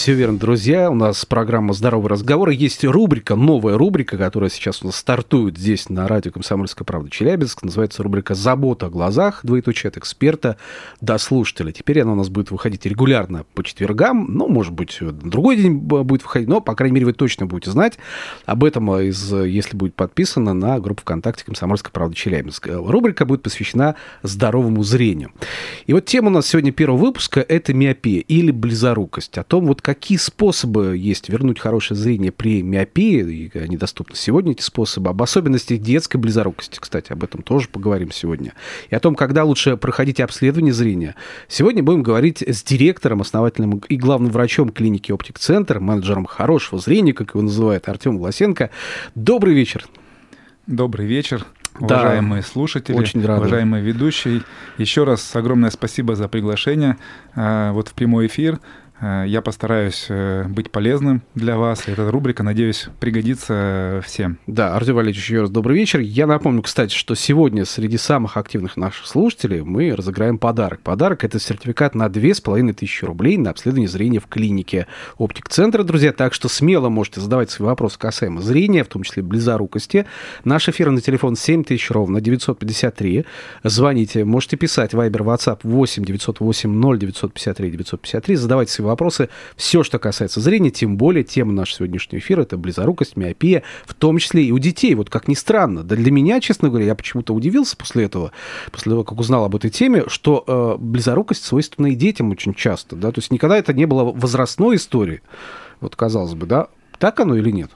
Все верно, друзья. У нас программа «Здоровый разговор». Есть рубрика, новая рубрика, которая сейчас у нас стартует здесь на радио «Комсомольская правда» Челябинск. Называется рубрика «Забота о глазах», двоеточие от эксперта до слушателя. Теперь она у нас будет выходить регулярно по четвергам. Ну, может быть, другой день будет выходить, но, по крайней мере, вы точно будете знать об этом, из, если будет подписано на группу ВКонтакте «Комсомольская правда» Челябинск. Рубрика будет посвящена здоровому зрению. И вот тема у нас сегодня первого выпуска – это миопия или близорукость. О том, вот какие способы есть вернуть хорошее зрение при миопии, и они доступны сегодня, эти способы, об особенностях детской близорукости, кстати, об этом тоже поговорим сегодня, и о том, когда лучше проходить обследование зрения. Сегодня будем говорить с директором, основателем и главным врачом клиники «Оптик Центр», менеджером хорошего зрения, как его называют, Артем Власенко. Добрый вечер. Добрый вечер. Уважаемые да, слушатели, очень рады. уважаемые ведущие, еще раз огромное спасибо за приглашение э, вот в прямой эфир. Э, я постараюсь э, быть полезным для вас. Эта рубрика, надеюсь, пригодится всем. Да, Артем Валерьевич, еще раз добрый вечер. Я напомню, кстати, что сегодня среди самых активных наших слушателей мы разыграем подарок. Подарок – это сертификат на 2500 рублей на обследование зрения в клинике оптик-центра, друзья. Так что смело можете задавать свои вопросы касаемо зрения, в том числе близорукости. Наш эфир на телефон 7000 ровно 953. Звоните, можете писать Viber, WhatsApp 8 908 0 953 953. Задавайте свои вопросы. Все, что касается зрения, тем более тема нашего сегодняшнего эфира – это близорукость, миопия, в том числе и у детей. Вот как ни странно. Да для меня, честно говоря, я почему-то удивился после этого, после того, как узнал об этой теме, что э, близорукость свойственна и детям очень часто. Да? То есть никогда это не было возрастной историей. Вот казалось бы, да? Так оно или нет?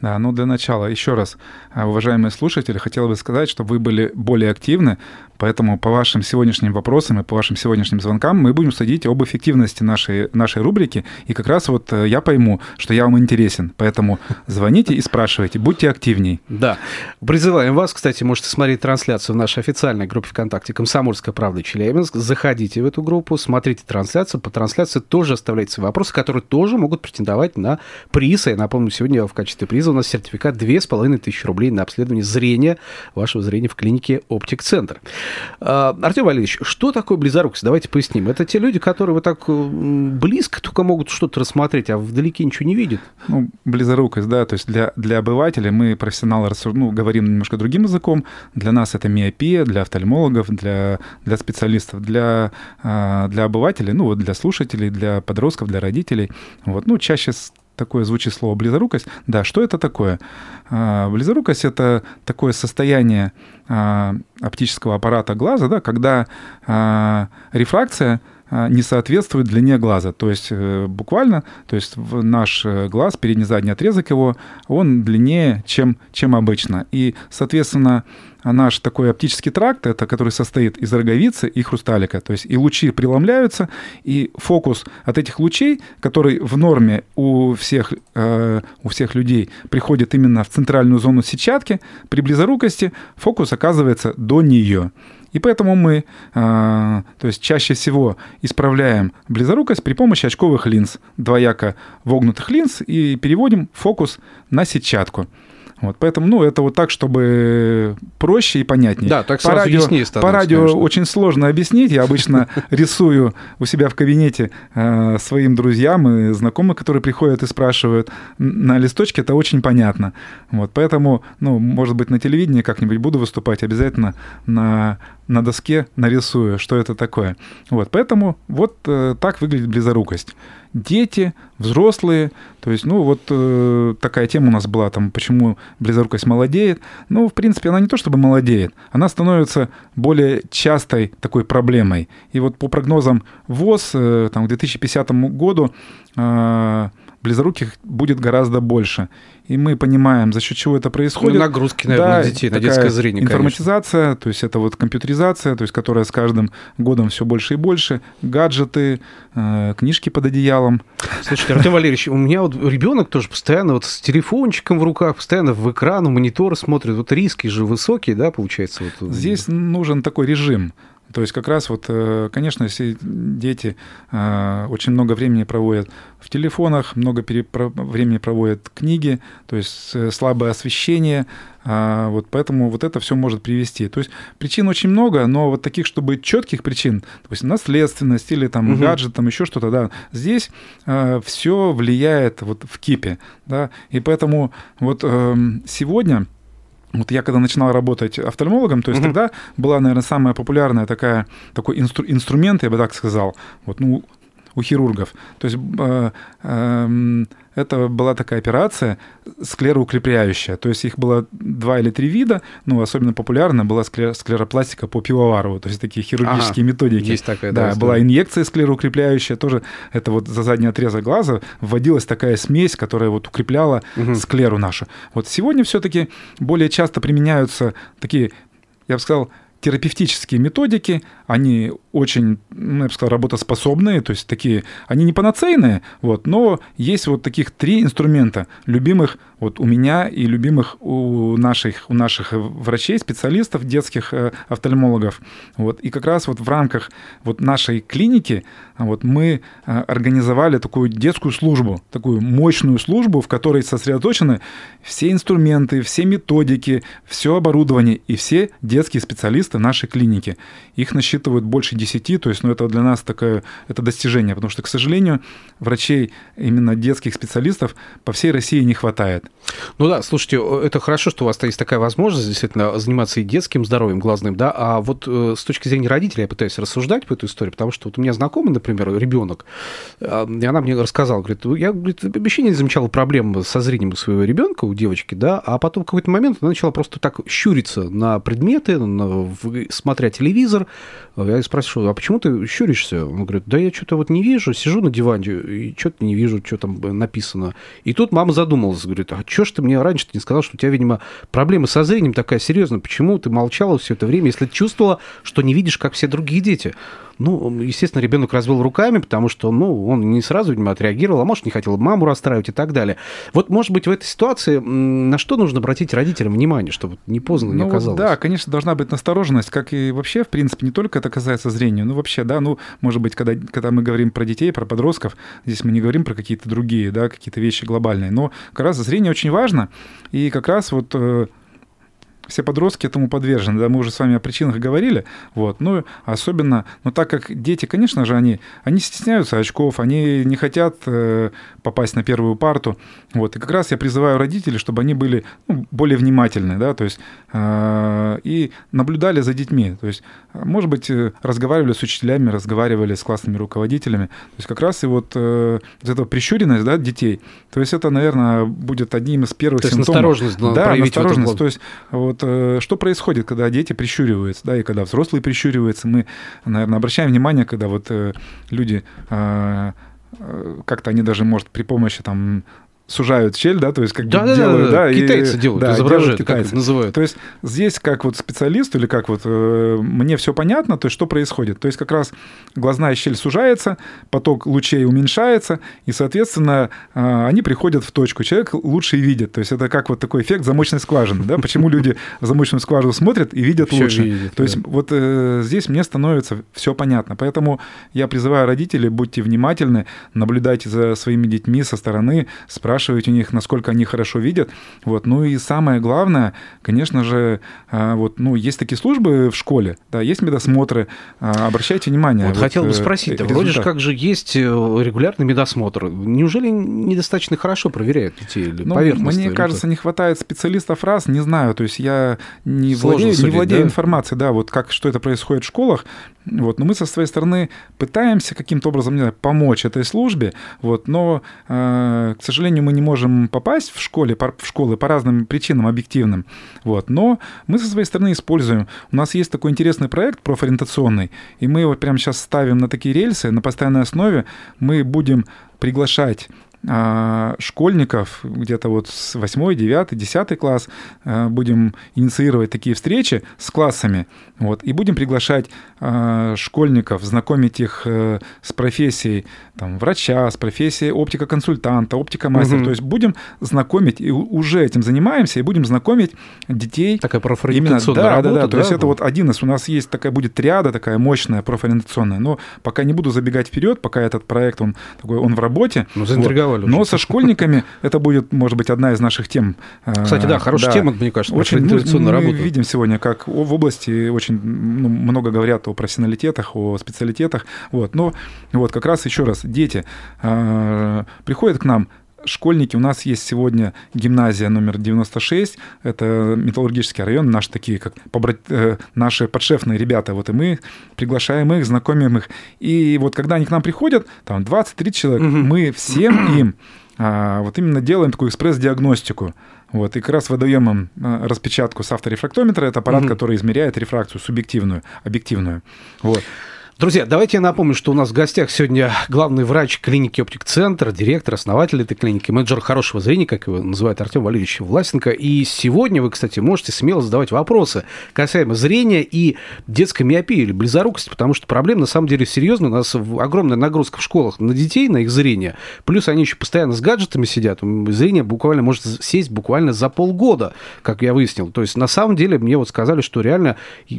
Да, ну для начала еще раз, э, уважаемые слушатели, хотел бы сказать, что вы были более активны, Поэтому по вашим сегодняшним вопросам и по вашим сегодняшним звонкам мы будем судить об эффективности нашей, нашей рубрики. И как раз вот э, я пойму, что я вам интересен. Поэтому звоните и спрашивайте, будьте активней. Да. Призываем вас, кстати, можете смотреть трансляцию в нашей официальной группе ВКонтакте «Комсомольская правда Челябинск». Заходите в эту группу, смотрите трансляцию. По трансляции тоже оставляйте свои вопросы, которые тоже могут претендовать на приз. Я напомню, сегодня в качестве приза у нас сертификат 2500 рублей на обследование зрения, вашего зрения в клинике «Оптик Центр». А, Артем Валерьевич, что такое близорукость? Давайте поясним. Это те люди, которые вот так близко только могут что-то рассмотреть, а вдалеке ничего не видят? Ну, близорукость, да, то есть для, для обывателя мы, профессионалы, ну, говорим немножко другим языком. Для нас это миопия, для офтальмологов, для, для специалистов, для, а, для обывателей, ну, вот для слушателей, для подростков, для родителей. Вот, ну, чаще такое звучит слово близорукость. Да, что это такое? А, близорукость — это такое состояние а, оптического аппарата глаза, да, когда а, рефракция не соответствует длине глаза. То есть э, буквально, то есть наш э, глаз, передний задний отрезок его, он длиннее, чем, чем обычно. И, соответственно, наш такой оптический тракт, это который состоит из роговицы и хрусталика. То есть и лучи преломляются, и фокус от этих лучей, который в норме у всех, э, у всех людей приходит именно в центральную зону сетчатки, при близорукости фокус оказывается до нее. И поэтому мы, э, то есть чаще всего исправляем близорукость при помощи очковых линз, двояко вогнутых линз, и переводим фокус на сетчатку. Вот, поэтому, ну, это вот так, чтобы проще и понятнее. Да, так сразу по радио, яснее По радио конечно. очень сложно объяснить. Я обычно рисую у себя в кабинете э, своим друзьям и знакомым, которые приходят и спрашивают на листочке, это очень понятно. Вот, поэтому, ну, может быть, на телевидении как-нибудь буду выступать, обязательно на, на доске нарисую, что это такое. Вот, поэтому вот э, так выглядит близорукость дети, взрослые. То есть, ну, вот э, такая тема у нас была, там, почему близорукость молодеет. Ну, в принципе, она не то чтобы молодеет, она становится более частой такой проблемой. И вот по прогнозам ВОЗ, э, там, к 2050 году э, близоруких будет гораздо больше. И мы понимаем, за счет чего это происходит. Ну, нагрузки, наверное, да, на детей, на детское зрение. Информатизация, конечно. то есть это вот компьютеризация, то есть которая с каждым годом все больше и больше, гаджеты, э, книжки под одеялом. Слушайте, Артем Валерьевич, у меня вот ребенок тоже постоянно вот с телефончиком в руках, постоянно в экран, в монитор смотрит. Вот риски же высокие, да, получается? Вот... Здесь нужен такой режим. То есть как раз вот, э, конечно, если дети э, очень много времени проводят в телефонах, много времени проводят книги, то есть э, слабое освещение, вот поэтому вот это все может привести. То есть причин очень много, но вот таких, чтобы четких причин, допустим, наследственность или там угу. гаджет, там еще что-то, да, здесь э, все влияет вот в кипе, да, и поэтому вот э, сегодня вот я когда начинал работать офтальмологом, то есть угу. тогда была, наверное, самая популярная такая, такой инстру, инструмент, я бы так сказал, вот, ну, у хирургов. То есть э, э, это была такая операция склероукрепляющая. То есть их было два или три вида, ну, особенно популярна была склеропластика по пивоварову, то есть такие хирургические ага, методики. Есть такая, да. Да, была инъекция склероукрепляющая, тоже это вот за задний отрезок глаза вводилась такая смесь, которая вот укрепляла угу. склеру нашу. Вот сегодня все-таки более часто применяются такие, я бы сказал, терапевтические методики, они очень, ну, я бы сказал, работоспособные, то есть такие, они не панацейные, вот, но есть вот таких три инструмента, любимых вот у меня и любимых у наших, у наших врачей, специалистов, детских э, офтальмологов. Вот, и как раз вот в рамках вот нашей клиники вот мы э, организовали такую детскую службу, такую мощную службу, в которой сосредоточены все инструменты, все методики, все оборудование и все детские специалисты нашей клиники. Их насчитывают больше 10, то есть ну, это для нас такое это достижение, потому что, к сожалению, врачей, именно детских специалистов по всей России не хватает. Ну да, слушайте, это хорошо, что у вас есть такая возможность действительно заниматься и детским здоровьем глазным, да, а вот э, с точки зрения родителей я пытаюсь рассуждать по эту историю, потому что вот у меня знакомый, например, ребенок, э, и она мне рассказала, говорит, я говорит, вообще не замечала проблем со зрением у своего ребенка, у девочки, да, а потом в какой-то момент она начала просто так щуриться на предметы, на, смотря телевизор. Я спрашиваю, а почему ты щуришься? Он говорит, да я что-то вот не вижу, сижу на диване и что-то не вижу, что там написано. И тут мама задумалась, говорит, а что ж ты мне раньше не сказал, что у тебя, видимо, проблема со зрением такая серьезная, почему ты молчала все это время, если ты чувствовала, что не видишь, как все другие дети? Ну, естественно, ребенок развел руками, потому что, ну, он не сразу, видимо, отреагировал, а может, не хотел маму расстраивать и так далее. Вот, может быть, в этой ситуации на что нужно обратить родителям внимание, чтобы не поздно не ну, оказалось? Да, конечно, должна быть настороженность, как и вообще, в принципе, не только это касается зрения, ну, вообще, да, ну, может быть, когда, когда мы говорим про детей, про подростков, здесь мы не говорим про какие-то другие, да, какие-то вещи глобальные, но как раз зрение очень важно, и как раз вот э, все подростки этому подвержены, да, мы уже с вами о причинах говорили, вот, ну, особенно, ну, так как дети, конечно же, они, они стесняются очков, они не хотят э, попасть на первую парту, вот, и как раз я призываю родителей, чтобы они были ну, более внимательны, да, то есть, э, и наблюдали за детьми, то есть, может быть, э, разговаривали с учителями, разговаривали с классными руководителями, то есть, как раз и вот, э, вот эта прищуренность, да, детей, то есть, это, наверное, будет одним из первых то симптомов. настороженность да, настороженность, то есть, вот, вот э, что происходит, когда дети прищуриваются, да, и когда взрослые прищуриваются, мы, наверное, обращаем внимание, когда вот э, люди э, как-то они даже, может, при помощи там сужают щель, да, то есть как да, бы да, делают, да, да, китайцы и, делают, да, изображают, делают китайцы. как называют. То есть здесь как вот специалист или как вот э, мне все понятно, то есть что происходит. То есть как раз глазная щель сужается, поток лучей уменьшается, и, соответственно, э, они приходят в точку. Человек лучше и видит. То есть это как вот такой эффект замочной скважины, да, почему люди в замочную скважину смотрят и видят лучше. То есть вот э, здесь мне становится все понятно. Поэтому я призываю родителей, будьте внимательны, наблюдайте за своими детьми со стороны, спрашивайте спрашивать у них, насколько они хорошо видят. Вот. Ну и самое главное, конечно же, а, вот, ну, есть такие службы в школе, да, есть медосмотры, а, обращайте внимание. Вот, вот хотел бы э, спросить, результат. вроде же как же есть э, регулярный медосмотр. Неужели недостаточно хорошо проверяют детей или ну, Мне кажется, не хватает специалистов раз, не знаю, то есть я не владею, судить, не владею да? информацией, да, вот как, что это происходит в школах, вот, но мы со своей стороны пытаемся каким-то образом не знаю, помочь этой службе, вот, но, э, к сожалению, мы не можем попасть в, школе, в школы по разным причинам объективным. Вот. Но мы со своей стороны используем. У нас есть такой интересный проект профориентационный, и мы его прямо сейчас ставим на такие рельсы, на постоянной основе. Мы будем приглашать школьников, где-то вот с 8, 9, 10 класс, а, будем инициировать такие встречи с классами, вот, и будем приглашать а, школьников, знакомить их э, с профессией там, врача, с профессией оптика-консультанта, оптика-мастера. Угу. То есть будем знакомить, и уже этим занимаемся, и будем знакомить детей. Такая профориентационная именно, да, работа, да, да, да. То есть это вот один из, у нас есть такая будет триада такая мощная профориентационная, но пока не буду забегать вперед, пока этот проект, он такой, он в работе. Ну, заинтриговали вот. Но со школьниками это будет, может быть, одна из наших тем. Кстати, да, хорошая да. тема, мне кажется, очень ну, работа. Мы видим сегодня, как в области очень ну, много говорят о профессионалитетах, о специалитетах, вот, но вот как раз еще раз, дети э, приходят к нам школьники. У нас есть сегодня гимназия номер 96. Это металлургический район. Наши такие, как побрат... Э, наши подшефные ребята. Вот и мы приглашаем их, знакомим их. И вот когда они к нам приходят, там 20-30 человек, угу. мы всем им а, вот именно делаем такую экспресс-диагностику. Вот, и как раз выдаем им э, распечатку с авторефрактометра. Это аппарат, угу. который измеряет рефракцию субъективную, объективную. Вот. Друзья, давайте я напомню, что у нас в гостях сегодня главный врач клиники «Оптик Центр», директор, основатель этой клиники, менеджер хорошего зрения, как его называют Артем Валерьевич Власенко. И сегодня вы, кстати, можете смело задавать вопросы касаемо зрения и детской миопии или близорукости, потому что проблема на самом деле серьезная. У нас огромная нагрузка в школах на детей, на их зрение. Плюс они еще постоянно с гаджетами сидят. Зрение буквально может сесть буквально за полгода, как я выяснил. То есть на самом деле мне вот сказали, что реально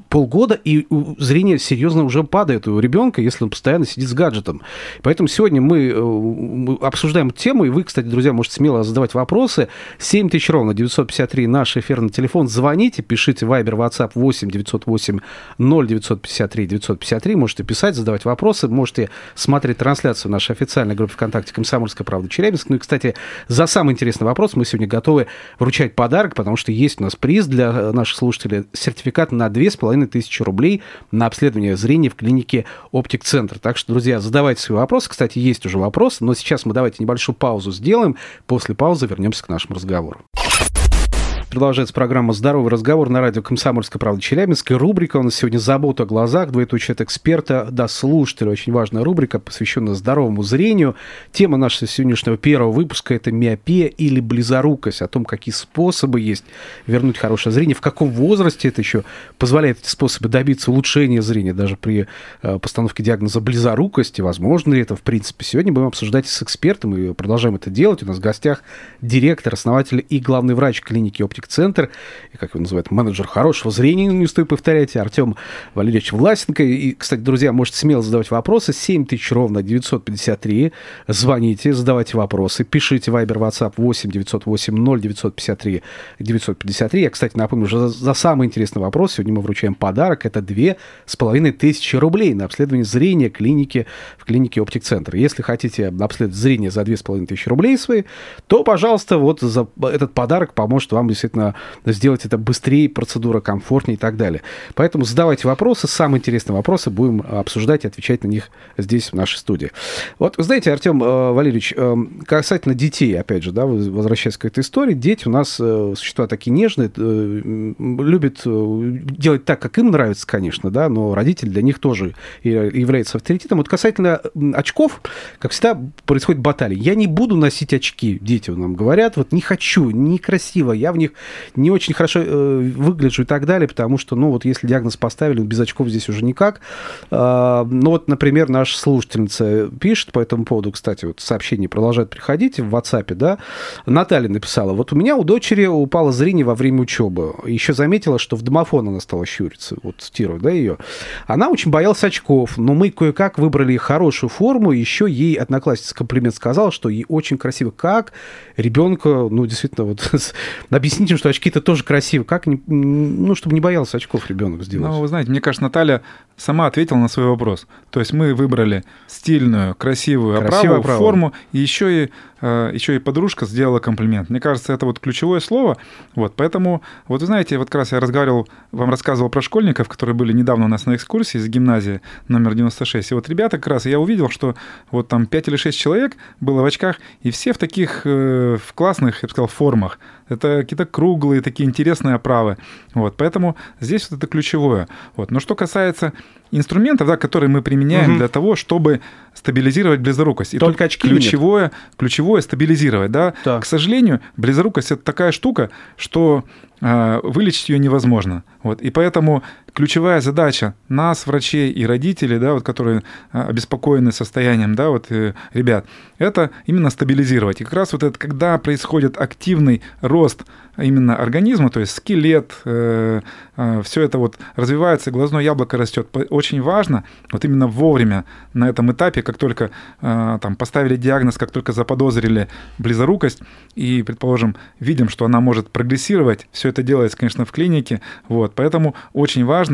полгода и зрение серьезно уже падает у ребенка, если он постоянно сидит с гаджетом. Поэтому сегодня мы э, обсуждаем тему, и вы, кстати, друзья, можете смело задавать вопросы. 7 тысяч ровно 953 наш эфирный телефон. Звоните, пишите Viber, WhatsApp 8 908 0953 953. Можете писать, задавать вопросы, можете смотреть трансляцию нашей официальной группы ВКонтакте «Комсомольская правда Челябинск». Ну и, кстати, за самый интересный вопрос мы сегодня готовы вручать подарок, потому что есть у нас приз для наших слушателей. Сертификат на 2500 рублей на обследование зрения в клинике клинике Оптик-центр. Так что, друзья, задавайте свои вопросы. Кстати, есть уже вопросы, но сейчас мы давайте небольшую паузу сделаем. После паузы вернемся к нашему разговору. Продолжается программа «Здоровый разговор» на радио «Комсомольская правда» Челябинск. Рубрика у нас сегодня «Забота о глазах», двоеточие от эксперта до слушателя. Очень важная рубрика, посвященная здоровому зрению. Тема нашего сегодняшнего первого выпуска – это миопия или близорукость, о том, какие способы есть вернуть хорошее зрение, в каком возрасте это еще позволяет эти способы добиться улучшения зрения, даже при э, постановке диагноза близорукости. Возможно ли это, в принципе? Сегодня будем обсуждать с экспертом и продолжаем это делать. У нас в гостях директор, основатель и главный врач клиники «Оптик оптик-центр, и, как его называют, менеджер хорошего зрения, не стоит повторять, Артем Валерьевич Власенко. И, кстати, друзья, можете смело задавать вопросы. 7 тысяч ровно 953. Звоните, задавайте вопросы, пишите Viber, WhatsApp 8 908 0 953 953. Я, кстати, напомню, за, за самый интересный вопрос сегодня мы вручаем подарок. Это две с половиной тысячи рублей на обследование зрения клиники в клинике Оптик-центр. Если хотите обследовать зрение за две с половиной тысячи рублей свои, то, пожалуйста, вот за этот подарок поможет вам действительно действительно сделать это быстрее, процедура комфортнее и так далее. Поэтому задавайте вопросы, самые интересные вопросы будем обсуждать и отвечать на них здесь, в нашей студии. Вот, знаете, Артем э, Валерьевич, э, касательно детей, опять же, да, возвращаясь к этой истории, дети у нас э, существа такие нежные, любят делать так, как им нравится, конечно, да, но родитель для них тоже является авторитетом. Вот касательно очков, как всегда, происходит баталия. Я не буду носить очки, дети нам говорят, вот не хочу, некрасиво, я в них не очень хорошо э, выгляжу и так далее, потому что, ну, вот если диагноз поставили, без очков здесь уже никак. Э, ну, вот, например, наша слушательница пишет по этому поводу, кстати, вот сообщения продолжают приходить в WhatsApp, да. Наталья написала, вот у меня у дочери упало зрение во время учебы. Еще заметила, что в домофон она стала щуриться, вот цитирую, да, ее. Она очень боялась очков, но мы кое-как выбрали хорошую форму, еще ей одноклассница комплимент сказала, что ей очень красиво. Как ребенка, ну, действительно, вот объясните что очки-то тоже красивы. Как, не, ну, чтобы не боялся очков ребенок сделать? Ну, вы знаете, мне кажется, Наталья сама ответила на свой вопрос. То есть мы выбрали стильную, красивую оправу, оправу. форму, и еще и, еще и подружка сделала комплимент. Мне кажется, это вот ключевое слово. Вот, поэтому, вот вы знаете, вот как раз я разговаривал, вам рассказывал про школьников, которые были недавно у нас на экскурсии из гимназии номер 96. И вот ребята как раз, я увидел, что вот там 5 или 6 человек было в очках, и все в таких э, в классных, я бы сказал, формах. Это какие-то круглые, такие интересные оправы. Вот, поэтому здесь вот это ключевое. Вот. Но что касается инструментов, да, которые мы применяем угу. для того, чтобы стабилизировать близорукость. И Только очки ключевое, ключевое ключевое стабилизировать, да. Так. К сожалению, близорукость это такая штука, что э, вылечить ее невозможно. Вот. И поэтому ключевая задача нас, врачей и родителей, да, вот, которые э, обеспокоены состоянием, да, вот, э, ребят, это именно стабилизировать. И как раз вот это, когда происходит активный рост именно организма, то есть скелет, э, э, все это вот развивается, глазное яблоко растет. Очень важно вот именно вовремя на этом этапе, как только э, там поставили диагноз, как только заподозрили близорукость и, предположим, видим, что она может прогрессировать, все это делается, конечно, в клинике, вот, поэтому очень важно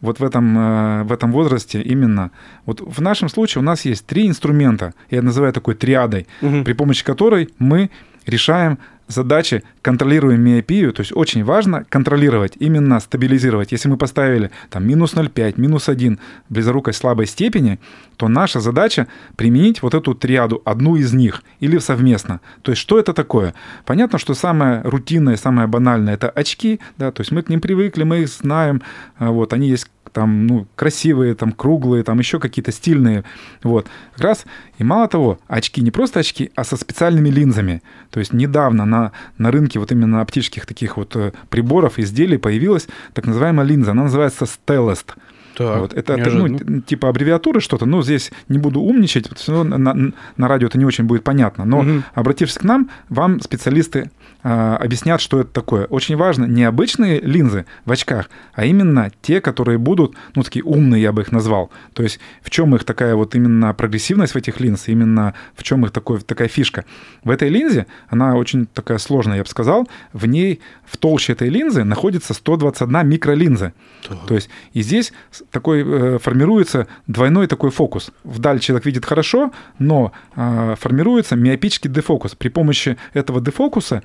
вот в этом, э, в этом возрасте именно. Вот в нашем случае у нас есть три инструмента, я называю такой триадой, угу. при помощи которой мы решаем задачи контролируем миопию, то есть очень важно контролировать, именно стабилизировать. Если мы поставили там минус 0,5, минус 1 близорукость слабой степени, то наша задача применить вот эту триаду, одну из них, или совместно. То есть что это такое? Понятно, что самое рутинное, самое банальное – это очки, да, то есть мы к ним привыкли, мы их знаем, а вот, они есть там, ну, красивые, там, круглые, там, еще какие-то стильные, вот. Как раз, и мало того, очки, не просто очки, а со специальными линзами. То есть недавно на, на рынке вот именно оптических таких вот э, приборов, изделий появилась так называемая линза, она называется Stellest. Так, вот. Это, это ну, типа аббревиатуры что-то, но здесь не буду умничать, все равно на, на радио это не очень будет понятно. Но угу. обратившись к нам, вам специалисты объяснят, что это такое. Очень важно не обычные линзы в очках, а именно те, которые будут, ну, такие умные, я бы их назвал. То есть в чем их такая вот именно прогрессивность в этих линз, именно в чем их такой, такая фишка. В этой линзе, она очень такая сложная, я бы сказал, в ней, в толще этой линзы находится 121 микролинза. Так. То есть и здесь такой э, формируется двойной такой фокус. Вдаль человек видит хорошо, но э, формируется миопический дефокус. При помощи этого дефокуса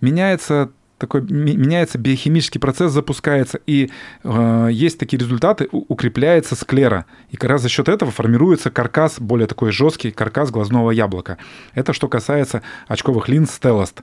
меняется такой меняется биохимический процесс, запускается, и э, есть такие результаты, укрепляется склера. И как раз за счет этого формируется каркас, более такой жесткий каркас глазного яблока. Это что касается очковых линз Stellast.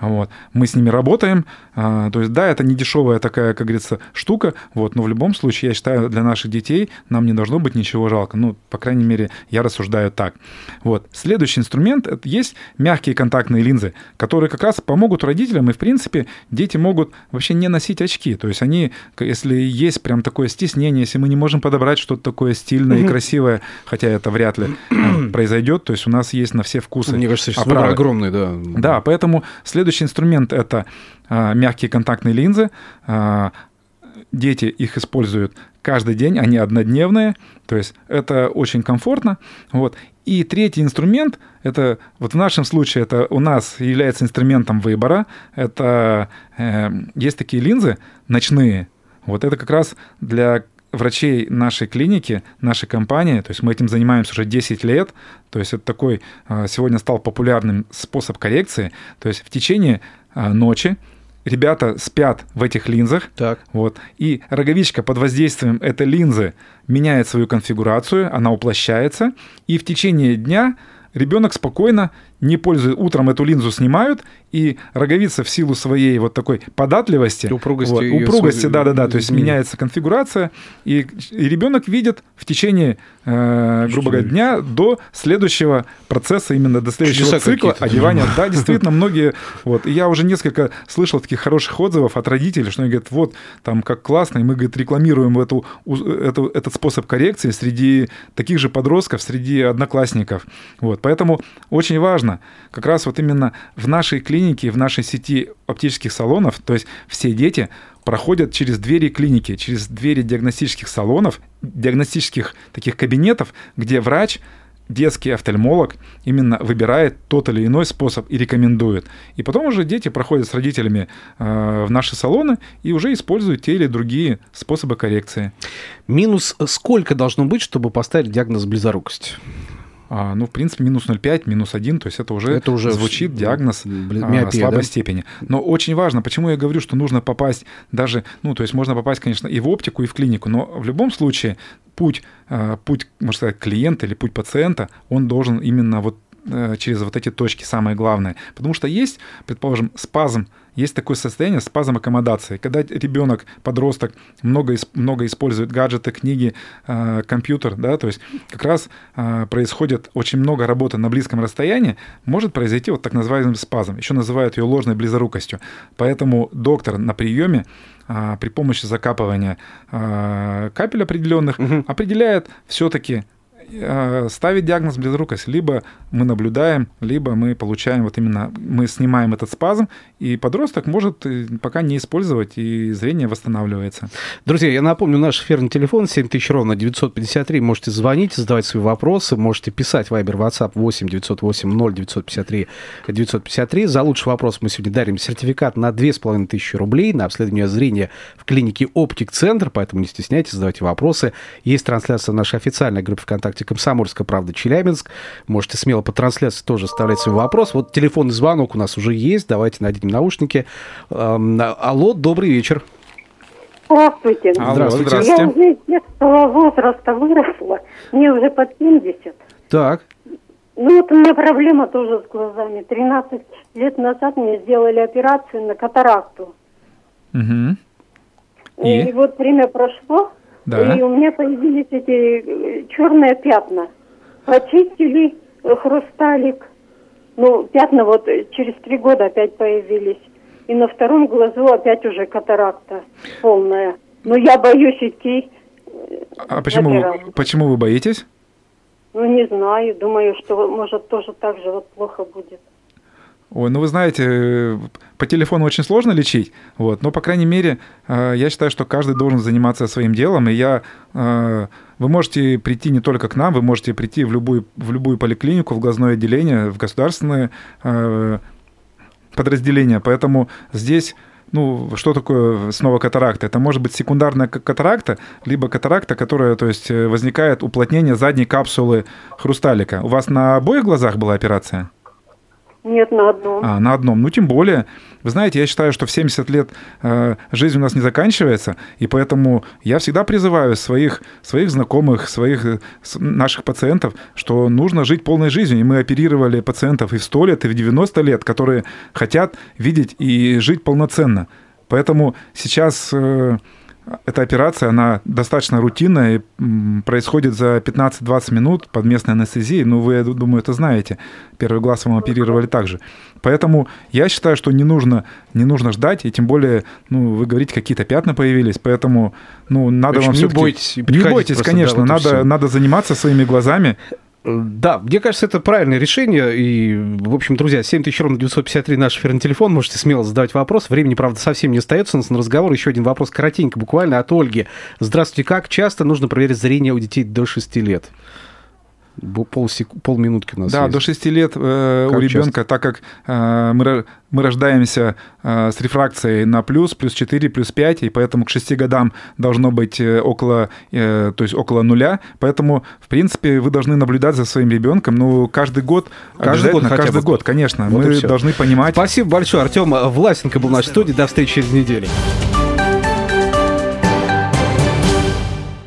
Вот. Мы с ними работаем. А, то есть, да, это не дешевая такая, как говорится, штука, вот, но в любом случае, я считаю, для наших детей нам не должно быть ничего жалко. Ну, по крайней мере, я рассуждаю так. Вот. Следующий инструмент — это есть мягкие контактные линзы, которые как раз помогут родителям, и, в принципе, дети могут вообще не носить очки. То есть они, если есть прям такое стеснение, если мы не можем подобрать что-то такое стильное и красивое, хотя это вряд ли э, произойдет, то есть у нас есть на все вкусы. Мне кажется, огромный, да. Да, поэтому следующий Следующий инструмент – это а, мягкие контактные линзы. А, дети их используют каждый день, они однодневные, то есть это очень комфортно. Вот. И третий инструмент, это вот в нашем случае это у нас является инструментом выбора, это э, есть такие линзы ночные, вот это как раз для врачей нашей клиники, нашей компании, то есть мы этим занимаемся уже 10 лет, то есть это такой а, сегодня стал популярным способ коррекции, то есть в течение а, ночи ребята спят в этих линзах, так. вот, и роговичка под воздействием этой линзы меняет свою конфигурацию, она уплощается, и в течение дня ребенок спокойно не пользуются, утром эту линзу снимают, и роговица в силу своей вот такой податливости, упругости, вот, упругости, да, да, да, то есть меняется конфигурация, и, и ребенок видит в течение, э, грубо говоря, дня до следующего процесса, именно до следующего Чудеса цикла одевания. Да, действительно, многие, вот, и я уже несколько слышал таких хороших отзывов от родителей, что они говорят, вот, там, как классно, и мы, говорит, рекламируем эту, эту, этот способ коррекции среди таких же подростков, среди одноклассников, вот, поэтому очень важно важно, как раз вот именно в нашей клинике, в нашей сети оптических салонов, то есть все дети проходят через двери клиники, через двери диагностических салонов, диагностических таких кабинетов, где врач детский офтальмолог именно выбирает тот или иной способ и рекомендует. И потом уже дети проходят с родителями э, в наши салоны и уже используют те или другие способы коррекции. Минус сколько должно быть, чтобы поставить диагноз близорукость? А, ну, в принципе, минус 0,5, минус 1, то есть это уже, это уже звучит диагноз миопия, а, слабой да? степени. Но очень важно, почему я говорю, что нужно попасть даже, ну, то есть можно попасть, конечно, и в оптику, и в клинику, но в любом случае путь, а, путь, можно сказать, клиента или путь пациента, он должен именно вот э, через вот эти точки самое главное. Потому что есть, предположим, спазм есть такое состояние спазм аккомодации, когда ребенок, подросток много, много использует гаджеты, книги, э, компьютер, да, то есть как раз э, происходит очень много работы на близком расстоянии, может произойти вот так называемый спазм, еще называют ее ложной близорукостью. Поэтому доктор на приеме э, при помощи закапывания капель определенных угу. определяет все-таки ставить диагноз близорукость. Либо мы наблюдаем, либо мы получаем вот именно, мы снимаем этот спазм, и подросток может э, пока не использовать, и зрение восстанавливается. Друзья, я напомню, наш эфирный телефон 7000 ровно 953. Можете звонить, задавать свои вопросы, можете писать Viber, WhatsApp 8 908 0 953 953. За лучший вопрос мы сегодня дарим сертификат на 2500 рублей на обследование зрения в клинике Оптик Центр, поэтому не стесняйтесь, задавайте вопросы. Есть трансляция нашей официальной группы ВКонтакте ВКонтакте «Комсомольская правда» Челябинск. Можете смело по трансляции тоже оставлять свой вопрос. Вот телефонный звонок у нас уже есть. Давайте найдем наушники. Эм, алло, добрый вечер. Здравствуйте. Алло, здравствуйте. Я уже из детского возраста выросла. Мне уже под 70. Так. Ну вот у меня проблема тоже с глазами. 13 лет назад мне сделали операцию на катаракту. Угу. И? и вот время прошло, да. И у меня появились эти э, черные пятна. Почистили э, хрусталик. Ну, пятна вот э, через три года опять появились. И на втором глазу опять уже катаракта полная. Но я боюсь идти. А почему, почему вы боитесь? Ну, не знаю. Думаю, что может тоже так же вот плохо будет. Ой, ну вы знаете, по телефону очень сложно лечить, вот, но, по крайней мере, э, я считаю, что каждый должен заниматься своим делом, и я... Э, вы можете прийти не только к нам, вы можете прийти в любую, в любую поликлинику, в глазное отделение, в государственное э, подразделение, поэтому здесь ну, что такое снова катаракта? Это может быть секундарная катаракта, либо катаракта, которая, то есть, возникает уплотнение задней капсулы хрусталика. У вас на обоих глазах была операция? Нет, на одном. А, на одном. Ну, тем более. Вы знаете, я считаю, что в 70 лет э, жизнь у нас не заканчивается, и поэтому я всегда призываю своих, своих знакомых, своих э, наших пациентов, что нужно жить полной жизнью. И мы оперировали пациентов и в 100 лет, и в 90 лет, которые хотят видеть и жить полноценно. Поэтому сейчас... Э, эта операция, она достаточно рутинная и происходит за 15-20 минут под местной анестезией. Ну, вы, я думаю, это знаете. Первый глаз вам оперировали также. Поэтому я считаю, что не нужно, не нужно ждать, и тем более, ну, вы говорите, какие-то пятна появились, поэтому, ну, надо общем, вам все-таки... Не бойтесь. Не бойтесь, конечно, да, вот надо, надо заниматься своими глазами. Да, мне кажется, это правильное решение. И, в общем, друзья, 7000 ровно 953 наш эфирный телефон. Можете смело задавать вопрос. Времени, правда, совсем не остается у нас на разговор. Еще один вопрос коротенько, буквально от Ольги. Здравствуйте, как часто нужно проверить зрение у детей до 6 лет? Полсек... Полминутки у нас Да, есть. до 6 лет э, у ребенка, так как э, мы, мы рождаемся э, с рефракцией на плюс, плюс 4, плюс 5, и поэтому к 6 годам должно быть э, около, э, то есть около нуля. Поэтому, в принципе, вы должны наблюдать за своим ребенком. Ну, каждый год, каждый год, каждый бы. год, конечно. Вот мы должны понимать. Спасибо большое. Артем Власенко был в нашей студии. До встречи через неделю.